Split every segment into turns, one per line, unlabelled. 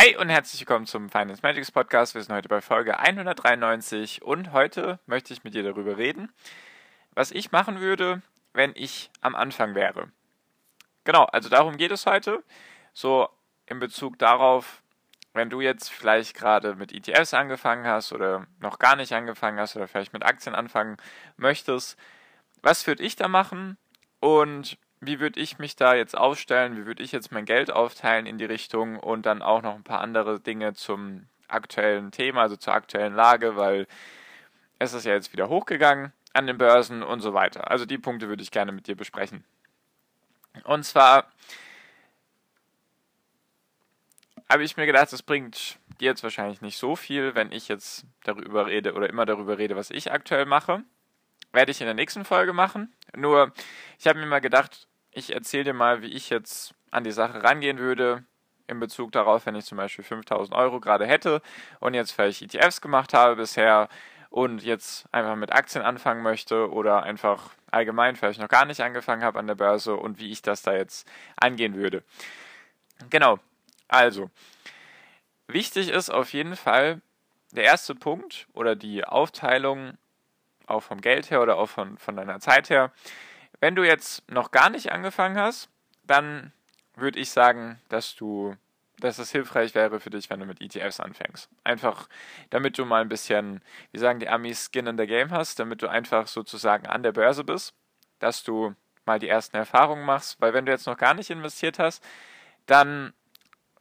Hi und herzlich willkommen zum Finance Magics Podcast. Wir sind heute bei Folge 193 und heute möchte ich mit dir darüber reden, was ich machen würde, wenn ich am Anfang wäre. Genau, also darum geht es heute. So in Bezug darauf, wenn du jetzt vielleicht gerade mit ETFs angefangen hast oder noch gar nicht angefangen hast oder vielleicht mit Aktien anfangen möchtest, was würde ich da machen und wie würde ich mich da jetzt aufstellen, wie würde ich jetzt mein Geld aufteilen in die Richtung und dann auch noch ein paar andere Dinge zum aktuellen Thema, also zur aktuellen Lage, weil es ist ja jetzt wieder hochgegangen an den Börsen und so weiter. Also die Punkte würde ich gerne mit dir besprechen. Und zwar habe ich mir gedacht, es bringt dir jetzt wahrscheinlich nicht so viel, wenn ich jetzt darüber rede oder immer darüber rede, was ich aktuell mache. Werde ich in der nächsten Folge machen. Nur, ich habe mir mal gedacht, ich erzähle dir mal, wie ich jetzt an die Sache rangehen würde, in Bezug darauf, wenn ich zum Beispiel 5000 Euro gerade hätte und jetzt vielleicht ETFs gemacht habe bisher und jetzt einfach mit Aktien anfangen möchte oder einfach allgemein vielleicht noch gar nicht angefangen habe an der Börse und wie ich das da jetzt angehen würde. Genau, also, wichtig ist auf jeden Fall der erste Punkt oder die Aufteilung auch vom Geld her oder auch von, von deiner Zeit her wenn du jetzt noch gar nicht angefangen hast, dann würde ich sagen, dass du, dass es hilfreich wäre für dich, wenn du mit ETFs anfängst. Einfach, damit du mal ein bisschen, wie sagen die Amis, Skin in the Game hast, damit du einfach sozusagen an der Börse bist, dass du mal die ersten Erfahrungen machst, weil wenn du jetzt noch gar nicht investiert hast, dann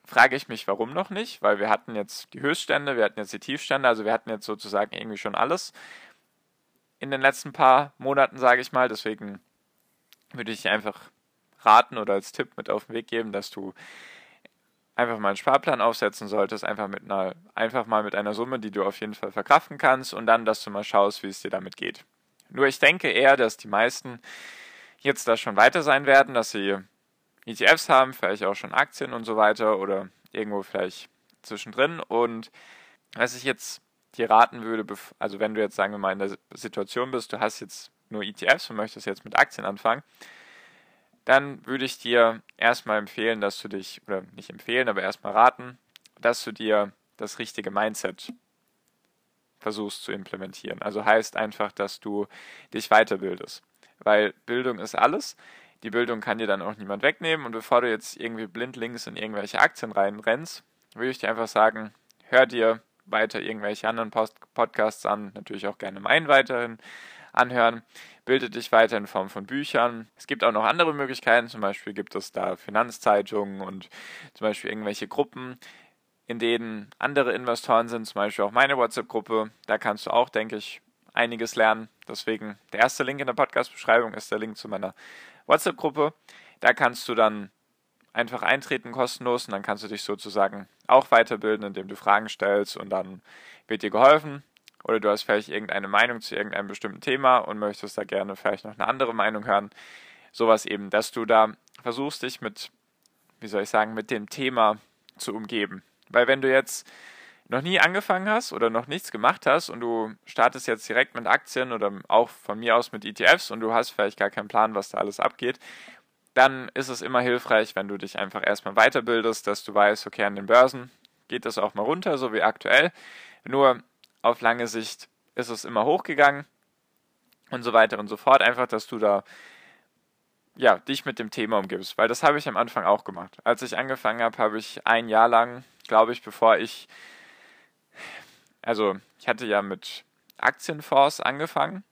frage ich mich, warum noch nicht, weil wir hatten jetzt die Höchststände, wir hatten jetzt die Tiefstände, also wir hatten jetzt sozusagen irgendwie schon alles in den letzten paar Monaten, sage ich mal, deswegen würde ich einfach raten oder als Tipp mit auf den Weg geben, dass du einfach mal einen Sparplan aufsetzen solltest, einfach mit einer, einfach mal mit einer Summe, die du auf jeden Fall verkraften kannst und dann, dass du mal schaust, wie es dir damit geht. Nur ich denke eher, dass die meisten jetzt da schon weiter sein werden, dass sie ETFs haben, vielleicht auch schon Aktien und so weiter oder irgendwo vielleicht zwischendrin. Und was ich jetzt dir raten würde, also wenn du jetzt sagen wir mal in der Situation bist, du hast jetzt nur ETFs und möchtest jetzt mit Aktien anfangen, dann würde ich dir erstmal empfehlen, dass du dich, oder nicht empfehlen, aber erstmal raten, dass du dir das richtige Mindset versuchst zu implementieren. Also heißt einfach, dass du dich weiterbildest. Weil Bildung ist alles. Die Bildung kann dir dann auch niemand wegnehmen. Und bevor du jetzt irgendwie blindlings in irgendwelche Aktien reinrennst, würde ich dir einfach sagen, hör dir weiter irgendwelche anderen Post Podcasts an, natürlich auch gerne meinen weiterhin anhören. Bilde dich weiter in Form von Büchern. Es gibt auch noch andere Möglichkeiten, zum Beispiel gibt es da Finanzzeitungen und zum Beispiel irgendwelche Gruppen, in denen andere Investoren sind, zum Beispiel auch meine WhatsApp-Gruppe. Da kannst du auch, denke ich, einiges lernen. Deswegen der erste Link in der Podcast-Beschreibung ist der Link zu meiner WhatsApp-Gruppe. Da kannst du dann einfach eintreten kostenlos und dann kannst du dich sozusagen auch weiterbilden, indem du Fragen stellst und dann wird dir geholfen oder du hast vielleicht irgendeine Meinung zu irgendeinem bestimmten Thema und möchtest da gerne vielleicht noch eine andere Meinung hören. Sowas eben, dass du da versuchst, dich mit, wie soll ich sagen, mit dem Thema zu umgeben. Weil wenn du jetzt noch nie angefangen hast oder noch nichts gemacht hast und du startest jetzt direkt mit Aktien oder auch von mir aus mit ETFs und du hast vielleicht gar keinen Plan, was da alles abgeht, dann ist es immer hilfreich, wenn du dich einfach erstmal weiterbildest, dass du weißt, okay, an den Börsen geht das auch mal runter, so wie aktuell. Nur auf lange Sicht ist es immer hochgegangen und so weiter und so fort. Einfach, dass du da ja, dich mit dem Thema umgibst, weil das habe ich am Anfang auch gemacht. Als ich angefangen habe, habe ich ein Jahr lang, glaube ich, bevor ich, also ich hatte ja mit Aktienfonds angefangen,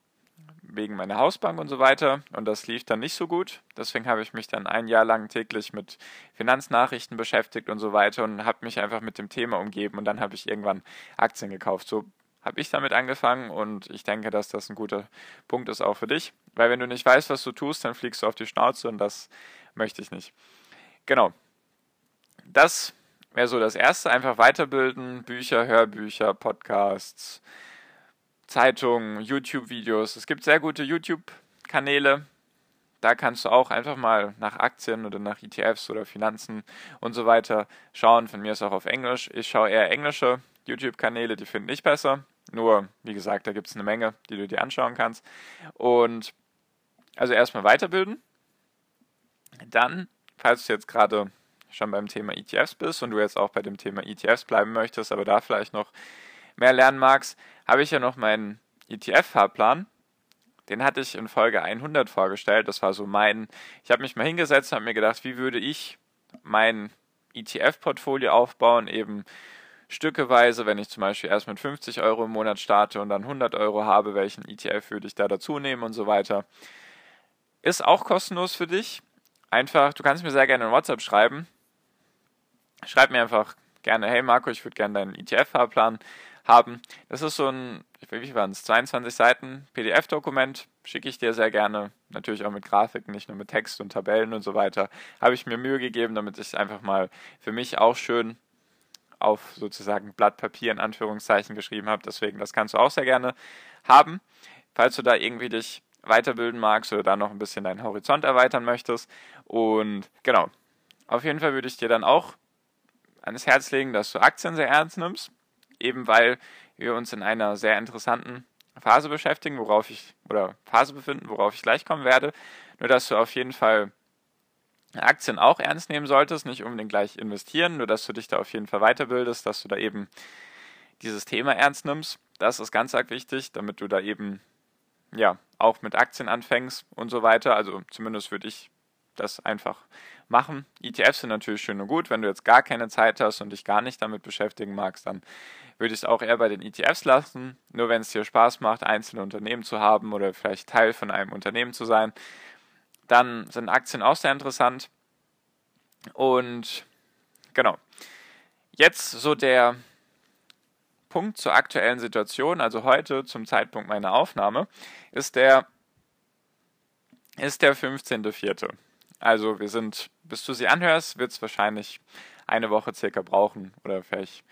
wegen meiner Hausbank und so weiter, und das lief dann nicht so gut. Deswegen habe ich mich dann ein Jahr lang täglich mit Finanznachrichten beschäftigt und so weiter und habe mich einfach mit dem Thema umgeben und dann habe ich irgendwann Aktien gekauft. So habe ich damit angefangen und ich denke, dass das ein guter Punkt ist auch für dich, weil wenn du nicht weißt, was du tust, dann fliegst du auf die Schnauze und das möchte ich nicht. Genau. Das wäre so das Erste. Einfach weiterbilden, Bücher, Hörbücher, Podcasts, Zeitungen, YouTube-Videos. Es gibt sehr gute YouTube-Kanäle. Da kannst du auch einfach mal nach Aktien oder nach ETFs oder Finanzen und so weiter schauen. Von mir ist auch auf Englisch. Ich schaue eher englische YouTube-Kanäle, die finde ich besser. Nur, wie gesagt, da gibt es eine Menge, die du dir anschauen kannst. Und also erstmal weiterbilden. Dann, falls du jetzt gerade schon beim Thema ETFs bist und du jetzt auch bei dem Thema ETFs bleiben möchtest, aber da vielleicht noch mehr lernen magst, habe ich ja noch meinen ETF-Fahrplan. Den hatte ich in Folge 100 vorgestellt. Das war so mein, ich habe mich mal hingesetzt und habe mir gedacht, wie würde ich mein ETF-Portfolio aufbauen, eben stückeweise, wenn ich zum Beispiel erst mit 50 Euro im Monat starte und dann 100 Euro habe, welchen ETF würde ich da dazu nehmen und so weiter. Ist auch kostenlos für dich. Einfach, du kannst mir sehr gerne in WhatsApp schreiben. Schreib mir einfach gerne, hey Marco, ich würde gerne deinen ETF-Fahrplan haben. Das ist so ein, wie waren es, 22 Seiten PDF-Dokument, schicke ich dir sehr gerne. Natürlich auch mit Grafiken, nicht nur mit Text und Tabellen und so weiter. Habe ich mir Mühe gegeben, damit ich es einfach mal für mich auch schön auf sozusagen Blatt Papier in Anführungszeichen geschrieben habe. Deswegen, das kannst du auch sehr gerne haben. Falls du da irgendwie dich weiterbilden magst oder da noch ein bisschen deinen Horizont erweitern möchtest. Und genau, auf jeden Fall würde ich dir dann auch ans Herz legen, dass du Aktien sehr ernst nimmst, eben weil wir uns in einer sehr interessanten Phase beschäftigen, worauf ich, oder Phase befinden, worauf ich gleich kommen werde. Nur, dass du auf jeden Fall Aktien auch ernst nehmen solltest, nicht unbedingt gleich investieren, nur dass du dich da auf jeden Fall weiterbildest, dass du da eben dieses Thema ernst nimmst. Das ist ganz arg wichtig, damit du da eben ja auch mit Aktien anfängst und so weiter. Also zumindest würde ich das einfach machen. ETFs sind natürlich schön und gut. Wenn du jetzt gar keine Zeit hast und dich gar nicht damit beschäftigen magst, dann würde ich es auch eher bei den ETFs lassen. Nur wenn es dir Spaß macht, einzelne Unternehmen zu haben oder vielleicht Teil von einem Unternehmen zu sein, dann sind Aktien auch sehr interessant. Und genau. Jetzt so der Punkt zur aktuellen Situation, also heute zum Zeitpunkt meiner Aufnahme, ist der, ist der 15.04. Also wir sind, bis du sie anhörst, wird es wahrscheinlich eine Woche circa brauchen oder vielleicht,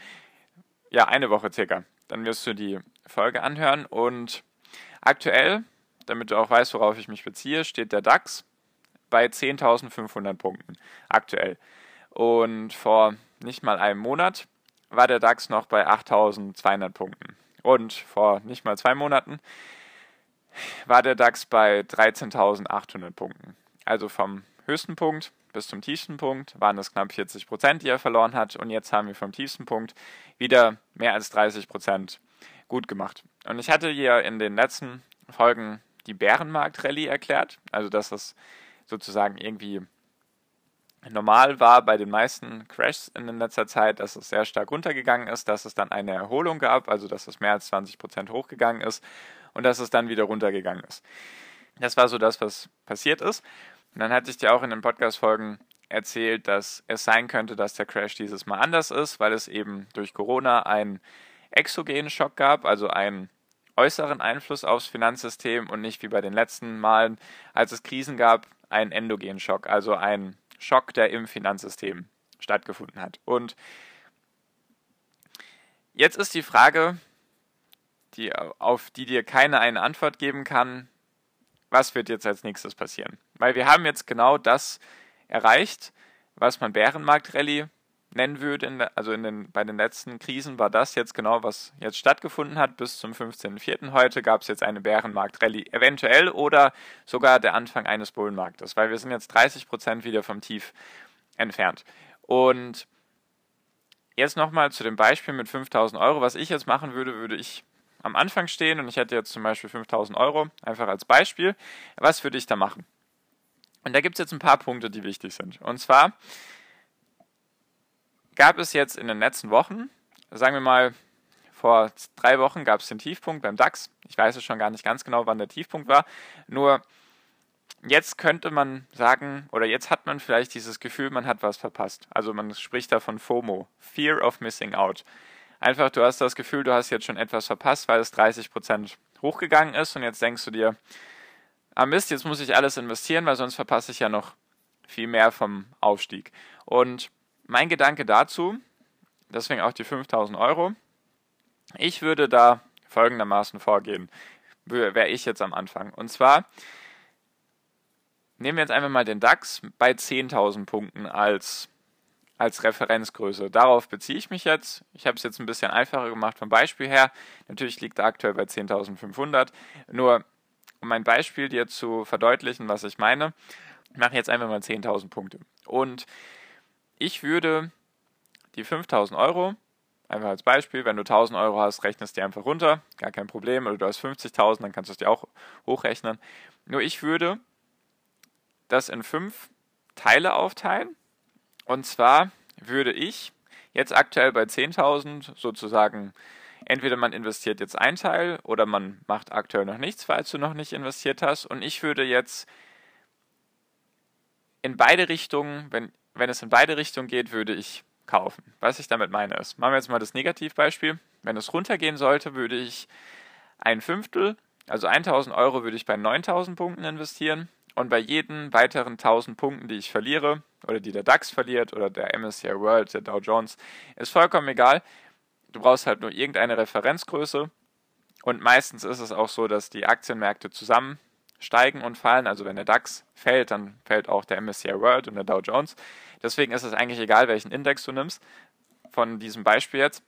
ja, eine Woche circa. Dann wirst du die Folge anhören und aktuell damit du auch weißt, worauf ich mich beziehe, steht der DAX bei 10.500 Punkten aktuell. Und vor nicht mal einem Monat war der DAX noch bei 8.200 Punkten. Und vor nicht mal zwei Monaten war der DAX bei 13.800 Punkten. Also vom höchsten Punkt bis zum tiefsten Punkt waren es knapp 40 Prozent, die er verloren hat. Und jetzt haben wir vom tiefsten Punkt wieder mehr als 30 Prozent gut gemacht. Und ich hatte hier in den letzten Folgen die Bärenmarkt-Rallye erklärt. Also, dass das sozusagen irgendwie normal war bei den meisten Crashs in letzter Zeit, dass es sehr stark runtergegangen ist, dass es dann eine Erholung gab, also dass es mehr als 20 Prozent hochgegangen ist und dass es dann wieder runtergegangen ist. Das war so das, was passiert ist. Und dann hatte ich dir auch in den Podcast-Folgen erzählt, dass es sein könnte, dass der Crash dieses Mal anders ist, weil es eben durch Corona einen exogenen Schock gab, also einen äußeren Einfluss aufs Finanzsystem und nicht wie bei den letzten Malen, als es Krisen gab, einen endogenen Schock, also ein Schock, der im Finanzsystem stattgefunden hat. Und jetzt ist die Frage, die, auf die dir keine eine Antwort geben kann, was wird jetzt als nächstes passieren? Weil wir haben jetzt genau das erreicht, was man Bärenmarkt-Rallye nennen würde, in, also in den, bei den letzten Krisen war das jetzt genau, was jetzt stattgefunden hat. Bis zum 15.04. heute gab es jetzt eine Bärenmarkt-Rallye, eventuell oder sogar der Anfang eines Bullenmarktes, weil wir sind jetzt 30 Prozent wieder vom Tief entfernt. Und jetzt nochmal zu dem Beispiel mit 5000 Euro. Was ich jetzt machen würde, würde ich am Anfang stehen und ich hätte jetzt zum Beispiel 5000 Euro, einfach als Beispiel. Was würde ich da machen? Und da gibt es jetzt ein paar Punkte, die wichtig sind. Und zwar gab es jetzt in den letzten Wochen, sagen wir mal, vor drei Wochen gab es den Tiefpunkt beim DAX. Ich weiß es schon gar nicht ganz genau, wann der Tiefpunkt war. Nur jetzt könnte man sagen, oder jetzt hat man vielleicht dieses Gefühl, man hat was verpasst. Also man spricht da von FOMO, Fear of Missing Out. Einfach, du hast das Gefühl, du hast jetzt schon etwas verpasst, weil es 30% hochgegangen ist und jetzt denkst du dir, ah Mist, jetzt muss ich alles investieren, weil sonst verpasse ich ja noch viel mehr vom Aufstieg. Und mein Gedanke dazu deswegen auch die 5000 Euro. Ich würde da folgendermaßen vorgehen, wäre ich jetzt am Anfang. Und zwar nehmen wir jetzt einfach mal den DAX bei 10.000 Punkten als, als Referenzgröße. Darauf beziehe ich mich jetzt. Ich habe es jetzt ein bisschen einfacher gemacht vom Beispiel her. Natürlich liegt er aktuell bei 10.500. Nur um ein Beispiel dir zu verdeutlichen, was ich meine, mache ich jetzt einfach mal 10.000 Punkte. Und ich würde die 5.000 Euro, einfach als Beispiel, wenn du 1.000 Euro hast, rechnest du die einfach runter, gar kein Problem. Oder du hast 50.000, dann kannst du es dir auch hochrechnen. Nur ich würde das in fünf Teile aufteilen. Und zwar würde ich jetzt aktuell bei 10.000 sozusagen entweder man investiert jetzt ein Teil oder man macht aktuell noch nichts, falls du noch nicht investiert hast. Und ich würde jetzt in beide Richtungen, wenn, wenn es in beide Richtungen geht, würde ich kaufen. Was ich damit meine ist, machen wir jetzt mal das Negativbeispiel. Wenn es runtergehen sollte, würde ich ein Fünftel, also 1000 Euro würde ich bei 9000 Punkten investieren und bei jedem weiteren 1000 Punkten, die ich verliere, oder die der DAX verliert, oder der MSCI World, der Dow Jones, ist vollkommen egal. Du brauchst halt nur irgendeine Referenzgröße. Und meistens ist es auch so, dass die Aktienmärkte zusammen steigen und fallen. Also wenn der DAX fällt, dann fällt auch der MSCI World und der Dow Jones. Deswegen ist es eigentlich egal, welchen Index du nimmst, von diesem Beispiel jetzt.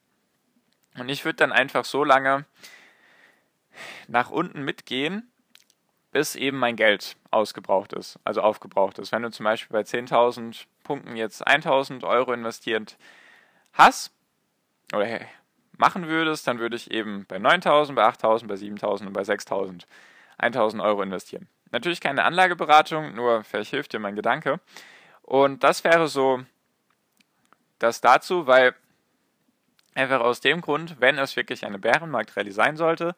Und ich würde dann einfach so lange nach unten mitgehen, bis eben mein Geld ausgebraucht ist, also aufgebraucht ist. Wenn du zum Beispiel bei 10.000 Punkten jetzt 1.000 Euro investiert hast oder machen würdest, dann würde ich eben bei 9.000, bei 8.000, bei 7.000 und bei 6.000 1.000 Euro investieren. Natürlich keine Anlageberatung, nur vielleicht hilft dir mein Gedanke. Und das wäre so das dazu, weil einfach aus dem Grund, wenn es wirklich eine Bärenmarktrallye sein sollte,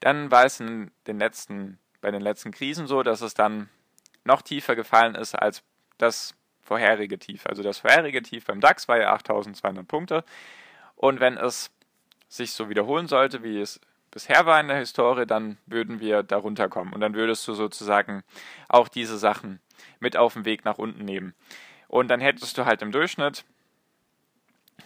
dann war es in den letzten bei den letzten Krisen so, dass es dann noch tiefer gefallen ist als das vorherige Tief. Also das vorherige Tief beim DAX war ja 8200 Punkte. Und wenn es sich so wiederholen sollte, wie es bisher war in der Historie, dann würden wir darunter kommen. Und dann würdest du sozusagen auch diese Sachen mit auf den Weg nach unten nehmen. Und dann hättest du halt im Durchschnitt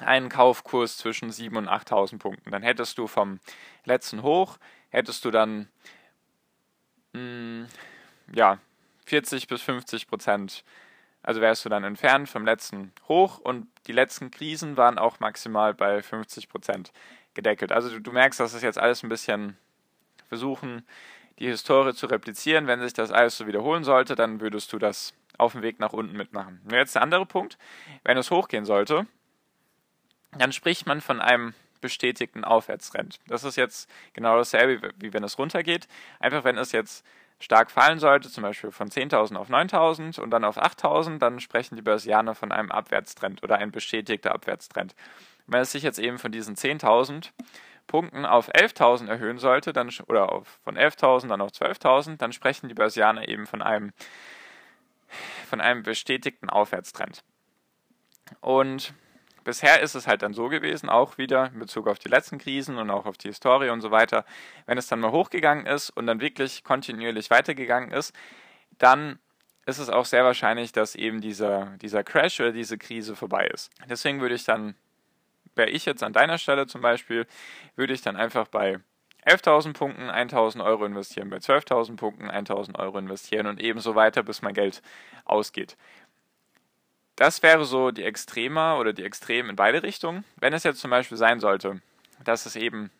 einen Kaufkurs zwischen 7.000 und 8.000 Punkten. Dann hättest du vom letzten Hoch, hättest du dann mh, mm, ja, 40 bis 50 Prozent. Also wärst du dann entfernt vom letzten Hoch und die letzten Krisen waren auch maximal bei 50 Prozent gedeckelt. Also du, du merkst, dass es jetzt alles ein bisschen versuchen, die Historie zu replizieren. Wenn sich das alles so wiederholen sollte, dann würdest du das auf dem Weg nach unten mitmachen. Und jetzt der andere Punkt. Wenn es hochgehen sollte, dann spricht man von einem bestätigten Aufwärtstrend. Das ist jetzt genau dasselbe, wie wenn es runtergeht. Einfach wenn es jetzt stark fallen sollte, zum Beispiel von 10.000 auf 9.000 und dann auf 8.000, dann sprechen die Börsianer von einem Abwärtstrend oder ein bestätigter Abwärtstrend. Wenn es sich jetzt eben von diesen 10.000 Punkten auf 11.000 erhöhen sollte, dann, oder auf, von 11.000 dann auf 12.000, dann sprechen die Börsianer eben von einem, von einem bestätigten Aufwärtstrend. Und bisher ist es halt dann so gewesen, auch wieder in Bezug auf die letzten Krisen und auch auf die Historie und so weiter, wenn es dann mal hochgegangen ist und dann wirklich kontinuierlich weitergegangen ist, dann ist es auch sehr wahrscheinlich, dass eben dieser, dieser Crash oder diese Krise vorbei ist. Deswegen würde ich dann, wäre ich jetzt an deiner Stelle zum Beispiel, würde ich dann einfach bei 11.000 Punkten 1.000 Euro investieren, bei 12.000 Punkten 1.000 Euro investieren und ebenso weiter, bis mein Geld ausgeht das wäre so die Extrema oder die Extremen in beide Richtungen. Wenn es jetzt zum Beispiel sein sollte, dass es eben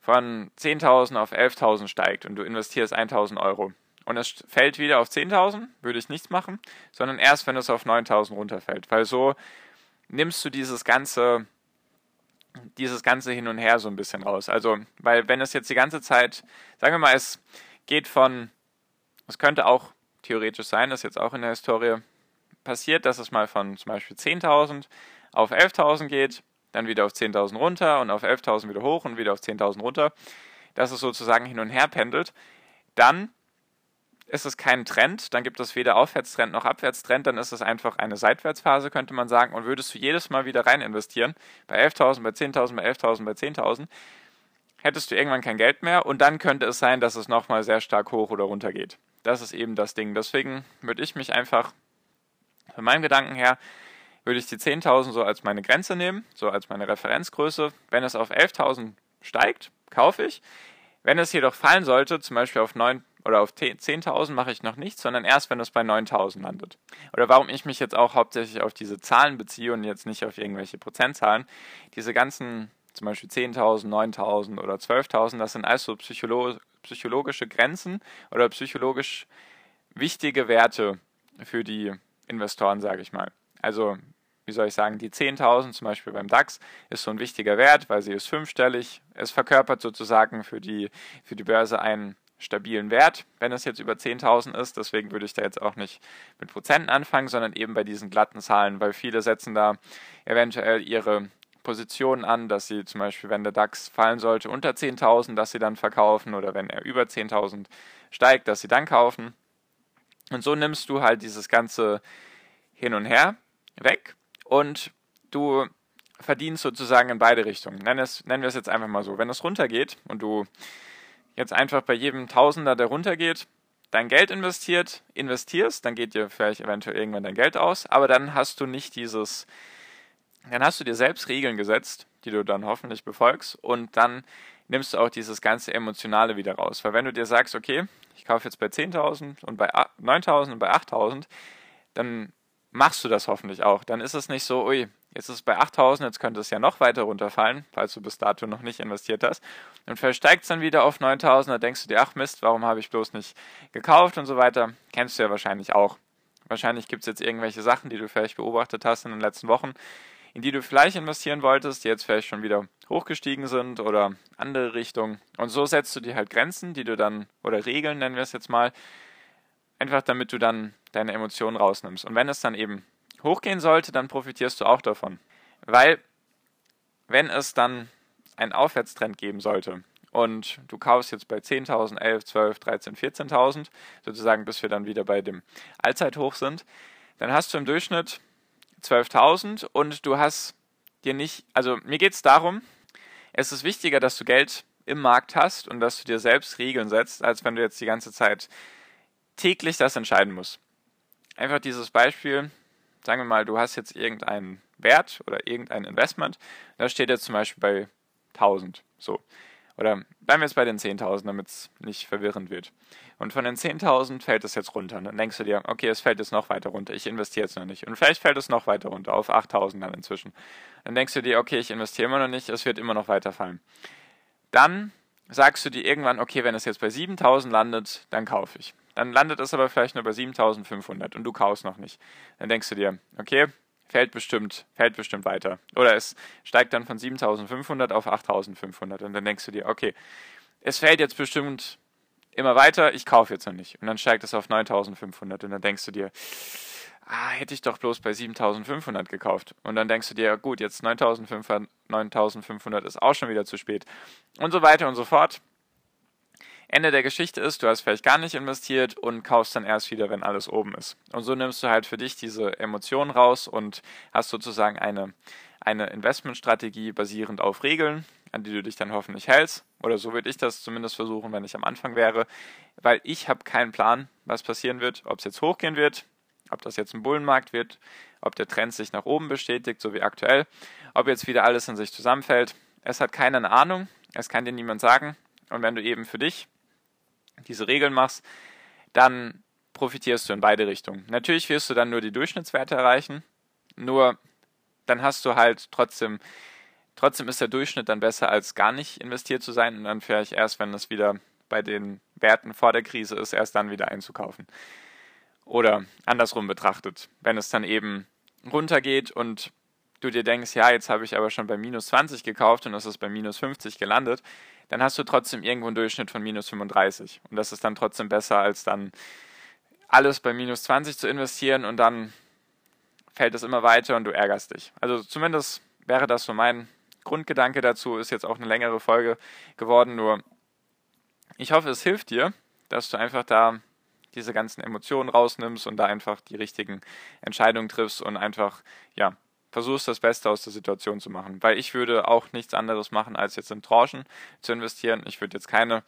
von 10.000 auf 11.000 steigt und du investierst 1.000 Euro und es fällt wieder auf 10.000, würde ich nichts machen, sondern erst, wenn es auf 9.000 runterfällt, weil so nimmst du dieses ganze dieses ganze hin und her so ein bisschen raus. Also, weil wenn es jetzt die ganze Zeit, sagen wir mal, es geht von, es könnte auch theoretisch sein, das ist jetzt auch in der Historie passiert, dass es mal von zum Beispiel 10.000 auf 11.000 geht, dann wieder auf 10.000 runter und auf 11.000 wieder hoch und wieder auf 10.000 runter, dass es sozusagen hin und her pendelt, dann ist es kein Trend, dann gibt es weder Aufwärtstrend noch Abwärtstrend, dann ist es einfach eine Seitwärtsphase, könnte man sagen, und würdest du jedes Mal wieder rein investieren, bei 11.000, bei 10.000, bei 11.000, bei 10.000, hättest du irgendwann kein Geld mehr und dann könnte es sein, dass es nochmal sehr stark hoch oder runter geht. Das ist eben das Ding. Deswegen würde ich mich einfach von meinem Gedanken her, würde ich die 10.000 so als meine Grenze nehmen, so als meine Referenzgröße. Wenn es auf 11.000 steigt, kaufe ich. Wenn es jedoch fallen sollte, zum Beispiel auf 9 oder auf 10.000 mache ich noch nichts, sondern erst, wenn es bei 9.000 landet. Oder warum ich mich jetzt auch hauptsächlich auf diese Zahlen beziehe und jetzt nicht auf irgendwelche Prozentzahlen. Diese ganzen, zum Beispiel 10.000, 9.000 oder 12.000, das sind also psycholo psychologische Grenzen oder psychologisch wichtige Werte für die Investoren, sage ich mal. Also wie soll ich sagen, die 10.000 zum Beispiel beim DAX ist so ein wichtiger Wert, weil sie ist fünfstellig. Es verkörpert sozusagen für die, für die Börse einen stabilen Wert, wenn es jetzt über 10.000 ist. Deswegen würde ich da jetzt auch nicht mit Prozenten anfangen, sondern eben bei diesen glatten Zahlen, weil viele setzen da eventuell ihre Positionen an, dass sie zum Beispiel, wenn der DAX fallen sollte unter 10.000, dass sie dann verkaufen oder wenn er über 10.000 steigt, dass sie dann kaufen. Und so nimmst du halt dieses ganze Hin und Her weg und du verdienst sozusagen in beide Richtungen. Nennen, es, nennen wir es jetzt einfach mal so. Wenn es runtergeht und du jetzt einfach bei jedem Tausender, der runtergeht, dein Geld investiert, investierst, dann geht dir vielleicht eventuell irgendwann dein Geld aus, aber dann hast du nicht dieses, dann hast du dir selbst Regeln gesetzt, die du dann hoffentlich befolgst und dann nimmst du auch dieses ganze Emotionale wieder raus. Weil wenn du dir sagst, okay, ich kaufe jetzt bei 10.000 und bei 9.000 und bei 8.000, dann machst du das hoffentlich auch. Dann ist es nicht so, ui, jetzt ist es bei 8000, jetzt könnte es ja noch weiter runterfallen, falls du bis dato noch nicht investiert hast. Und versteigt es dann wieder auf 9000, da denkst du dir, ach Mist, warum habe ich bloß nicht gekauft und so weiter. Kennst du ja wahrscheinlich auch. Wahrscheinlich gibt es jetzt irgendwelche Sachen, die du vielleicht beobachtet hast in den letzten Wochen, in die du vielleicht investieren wolltest, die jetzt vielleicht schon wieder hochgestiegen sind oder andere Richtungen. Und so setzt du dir halt Grenzen, die du dann, oder Regeln nennen wir es jetzt mal, einfach damit du dann deine Emotionen rausnimmst. Und wenn es dann eben hochgehen sollte, dann profitierst du auch davon. Weil, wenn es dann einen Aufwärtstrend geben sollte und du kaufst jetzt bei 10.000, 11, 12, 13, 14.000, sozusagen bis wir dann wieder bei dem Allzeithoch sind, dann hast du im Durchschnitt 12.000 und du hast dir nicht, also mir geht es darum, es ist wichtiger, dass du Geld im Markt hast und dass du dir selbst Regeln setzt, als wenn du jetzt die ganze Zeit täglich das entscheiden musst. Einfach dieses Beispiel, sagen wir mal, du hast jetzt irgendeinen Wert oder irgendein Investment, da steht jetzt zum Beispiel bei 1000, so. Oder bleiben wir jetzt bei den 10.000, damit es nicht verwirrend wird. Und von den 10.000 fällt es jetzt runter. Dann denkst du dir, okay, es fällt jetzt noch weiter runter. Ich investiere jetzt noch nicht. Und vielleicht fällt es noch weiter runter, auf 8.000 dann inzwischen. Dann denkst du dir, okay, ich investiere immer noch nicht, es wird immer noch weiterfallen. Dann sagst du dir irgendwann, okay, wenn es jetzt bei 7.000 landet, dann kaufe ich. Dann landet es aber vielleicht nur bei 7500 und du kaufst noch nicht. Dann denkst du dir, okay, fällt bestimmt, fällt bestimmt weiter. Oder es steigt dann von 7500 auf 8500 und dann denkst du dir, okay, es fällt jetzt bestimmt immer weiter, ich kaufe jetzt noch nicht. Und dann steigt es auf 9500 und dann denkst du dir, ah, hätte ich doch bloß bei 7500 gekauft. Und dann denkst du dir, gut, jetzt 9500, 9500 ist auch schon wieder zu spät. Und so weiter und so fort. Ende der Geschichte ist, du hast vielleicht gar nicht investiert und kaufst dann erst wieder, wenn alles oben ist. Und so nimmst du halt für dich diese Emotionen raus und hast sozusagen eine, eine Investmentstrategie basierend auf Regeln, an die du dich dann hoffentlich hältst. Oder so würde ich das zumindest versuchen, wenn ich am Anfang wäre, weil ich habe keinen Plan, was passieren wird, ob es jetzt hochgehen wird, ob das jetzt ein Bullenmarkt wird, ob der Trend sich nach oben bestätigt, so wie aktuell, ob jetzt wieder alles in sich zusammenfällt. Es hat keiner eine Ahnung, es kann dir niemand sagen. Und wenn du eben für dich diese Regeln machst, dann profitierst du in beide Richtungen. Natürlich wirst du dann nur die Durchschnittswerte erreichen, nur dann hast du halt trotzdem, trotzdem ist der Durchschnitt dann besser als gar nicht investiert zu sein und dann vielleicht erst, wenn es wieder bei den Werten vor der Krise ist, erst dann wieder einzukaufen. Oder andersrum betrachtet, wenn es dann eben runtergeht und du dir denkst, ja, jetzt habe ich aber schon bei minus 20 gekauft und es ist bei minus 50 gelandet, dann hast du trotzdem irgendwo einen Durchschnitt von minus 35. Und das ist dann trotzdem besser, als dann alles bei minus 20 zu investieren und dann fällt es immer weiter und du ärgerst dich. Also zumindest wäre das so mein Grundgedanke dazu. Ist jetzt auch eine längere Folge geworden, nur ich hoffe, es hilft dir, dass du einfach da diese ganzen Emotionen rausnimmst und da einfach die richtigen Entscheidungen triffst und einfach, ja, versuchst das Beste aus der Situation zu machen. Weil ich würde auch nichts anderes machen, als jetzt in Tranchen zu investieren. Ich würde jetzt keine,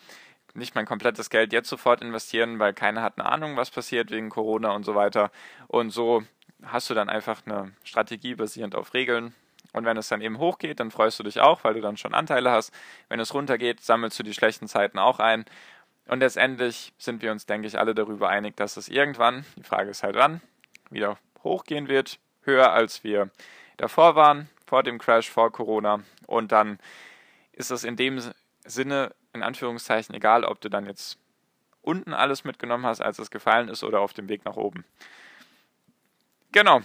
nicht mein komplettes Geld jetzt sofort investieren, weil keiner hat eine Ahnung, was passiert wegen Corona und so weiter. Und so hast du dann einfach eine Strategie basierend auf Regeln. Und wenn es dann eben hochgeht, dann freust du dich auch, weil du dann schon Anteile hast. Wenn es runtergeht, sammelst du die schlechten Zeiten auch ein. Und letztendlich sind wir uns, denke ich, alle darüber einig, dass es irgendwann, die Frage ist halt wann, wieder hochgehen wird, höher als wir davor waren, vor dem Crash, vor Corona. Und dann ist es in dem Sinne, in Anführungszeichen, egal, ob du dann jetzt unten alles mitgenommen hast, als es gefallen ist, oder auf dem Weg nach oben. Genau.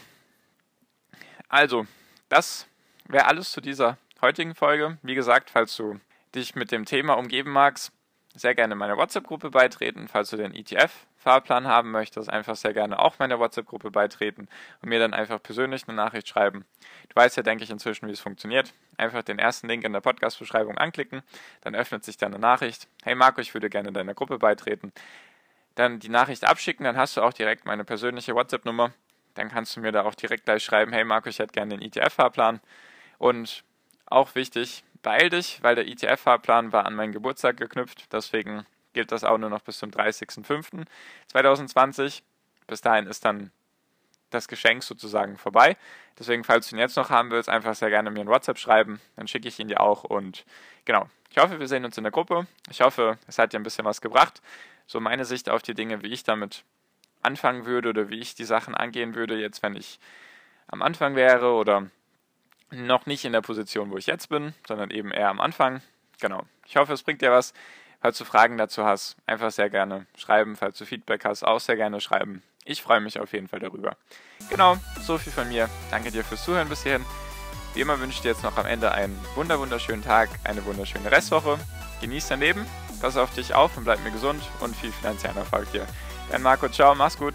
Also, das wäre alles zu dieser heutigen Folge. Wie gesagt, falls du dich mit dem Thema umgeben magst, sehr gerne meiner WhatsApp-Gruppe beitreten. Falls du den ETF-Fahrplan haben möchtest, einfach sehr gerne auch meiner WhatsApp-Gruppe beitreten und mir dann einfach persönlich eine Nachricht schreiben. Du weißt ja, denke ich, inzwischen, wie es funktioniert. Einfach den ersten Link in der Podcast-Beschreibung anklicken, dann öffnet sich deine Nachricht. Hey Marco, ich würde gerne deiner Gruppe beitreten. Dann die Nachricht abschicken, dann hast du auch direkt meine persönliche WhatsApp-Nummer. Dann kannst du mir da auch direkt gleich schreiben, hey Marco, ich hätte gerne den ETF-Fahrplan. Und auch wichtig, beeil dich, weil der ETF-Fahrplan war an meinen Geburtstag geknüpft. Deswegen gilt das auch nur noch bis zum 30.05.2020. Bis dahin ist dann das Geschenk sozusagen vorbei. Deswegen, falls du ihn jetzt noch haben willst, einfach sehr gerne mir ein WhatsApp schreiben. Dann schicke ich ihn dir auch. Und genau, ich hoffe, wir sehen uns in der Gruppe. Ich hoffe, es hat dir ein bisschen was gebracht. So meine Sicht auf die Dinge, wie ich damit anfangen würde oder wie ich die Sachen angehen würde, jetzt wenn ich am Anfang wäre oder noch nicht in der Position, wo ich jetzt bin, sondern eben eher am Anfang. Genau. Ich hoffe, es bringt dir was. Falls du Fragen dazu hast, einfach sehr gerne schreiben. Falls du Feedback hast, auch sehr gerne schreiben. Ich freue mich auf jeden Fall darüber. Genau, so viel von mir. Danke dir fürs Zuhören bis hierhin. Wie immer wünsche ich dir jetzt noch am Ende einen wunder wunderschönen Tag, eine wunderschöne Restwoche. Genieß dein Leben, pass auf dich auf und bleib mir gesund und viel finanziellen Erfolg dir. Dein Marco, ciao, mach's gut.